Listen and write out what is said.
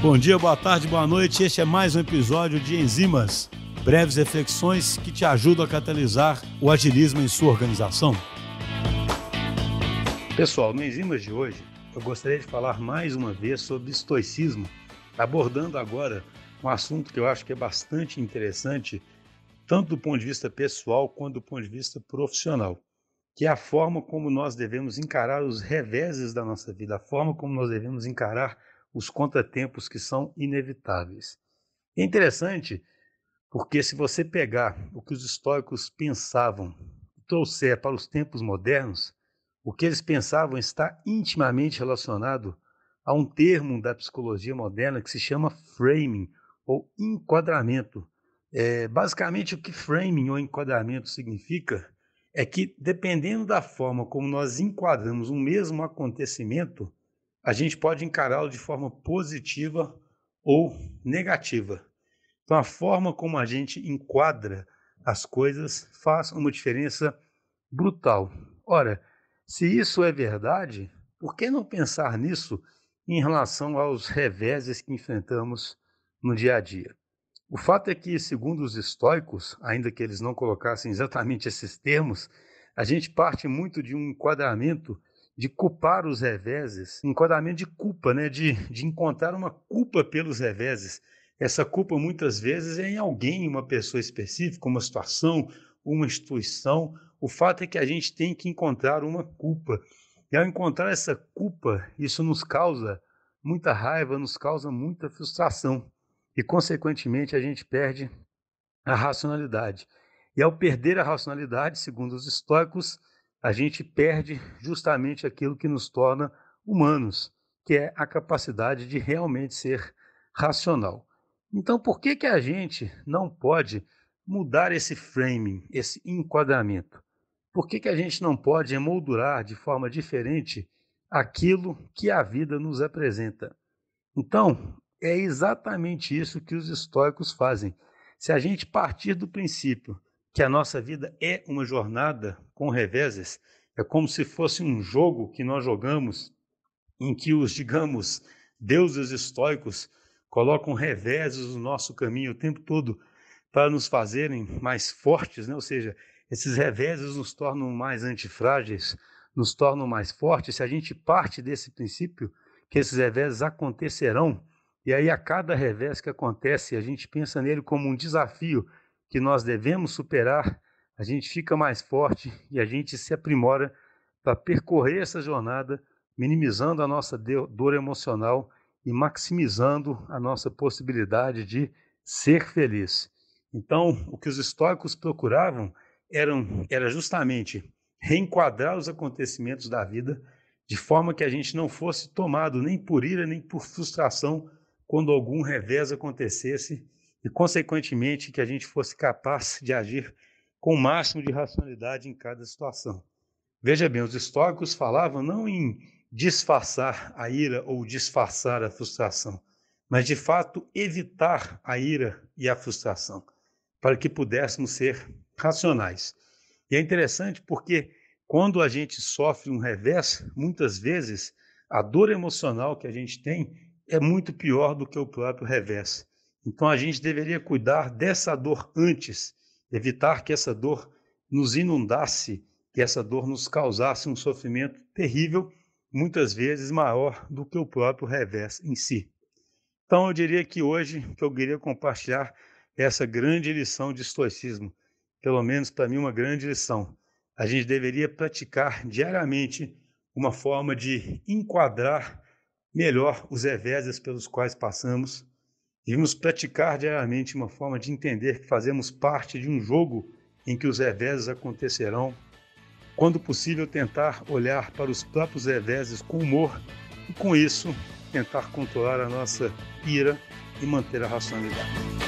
Bom dia, boa tarde, boa noite. Este é mais um episódio de Enzimas, breves reflexões que te ajudam a catalisar o agilismo em sua organização. Pessoal, no Enzimas de hoje, eu gostaria de falar mais uma vez sobre estoicismo, abordando agora um assunto que eu acho que é bastante interessante, tanto do ponto de vista pessoal quanto do ponto de vista profissional, que é a forma como nós devemos encarar os reveses da nossa vida, a forma como nós devemos encarar os contratempos que são inevitáveis. É interessante porque se você pegar o que os históricos pensavam e trouxer para os tempos modernos, o que eles pensavam está intimamente relacionado a um termo da psicologia moderna que se chama framing ou enquadramento. É, basicamente, o que framing ou enquadramento significa é que, dependendo da forma como nós enquadramos um mesmo acontecimento, a gente pode encará-lo de forma positiva ou negativa. Então, a forma como a gente enquadra as coisas faz uma diferença brutal. Ora, se isso é verdade, por que não pensar nisso em relação aos reveses que enfrentamos no dia a dia? O fato é que, segundo os estoicos, ainda que eles não colocassem exatamente esses termos, a gente parte muito de um enquadramento de culpar os reveses, enquadramento de culpa, né? de, de encontrar uma culpa pelos reveses. Essa culpa muitas vezes é em alguém, uma pessoa específica, uma situação, uma instituição. O fato é que a gente tem que encontrar uma culpa. E ao encontrar essa culpa, isso nos causa muita raiva, nos causa muita frustração. E, consequentemente, a gente perde a racionalidade. E ao perder a racionalidade, segundo os estoicos, a gente perde justamente aquilo que nos torna humanos, que é a capacidade de realmente ser racional. Então, por que, que a gente não pode mudar esse framing, esse enquadramento? Por que, que a gente não pode emoldurar de forma diferente aquilo que a vida nos apresenta? Então, é exatamente isso que os estoicos fazem. Se a gente partir do princípio que a nossa vida é uma jornada com reveses, é como se fosse um jogo que nós jogamos em que os, digamos, deuses estoicos colocam reveses no nosso caminho o tempo todo para nos fazerem mais fortes, né? ou seja, esses reveses nos tornam mais antifrágeis, nos tornam mais fortes. Se a gente parte desse princípio que esses reveses acontecerão, e aí a cada revés que acontece, a gente pensa nele como um desafio que nós devemos superar, a gente fica mais forte e a gente se aprimora para percorrer essa jornada, minimizando a nossa dor emocional e maximizando a nossa possibilidade de ser feliz. Então, o que os estoicos procuravam eram, era justamente reenquadrar os acontecimentos da vida de forma que a gente não fosse tomado nem por ira nem por frustração quando algum revés acontecesse e, consequentemente, que a gente fosse capaz de agir com o máximo de racionalidade em cada situação. Veja bem, os históricos falavam não em disfarçar a ira ou disfarçar a frustração, mas de fato evitar a ira e a frustração, para que pudéssemos ser racionais. E é interessante porque quando a gente sofre um revés, muitas vezes a dor emocional que a gente tem é muito pior do que o próprio revés. Então a gente deveria cuidar dessa dor antes, evitar que essa dor nos inundasse, que essa dor nos causasse um sofrimento terrível, muitas vezes maior do que o próprio revés em si. Então eu diria que hoje que eu queria compartilhar essa grande lição de estoicismo, pelo menos para mim uma grande lição. A gente deveria praticar diariamente uma forma de enquadrar melhor os reveses pelos quais passamos Devemos praticar diariamente uma forma de entender que fazemos parte de um jogo em que os reveses acontecerão. Quando possível, tentar olhar para os próprios reveses com humor e, com isso, tentar controlar a nossa ira e manter a racionalidade.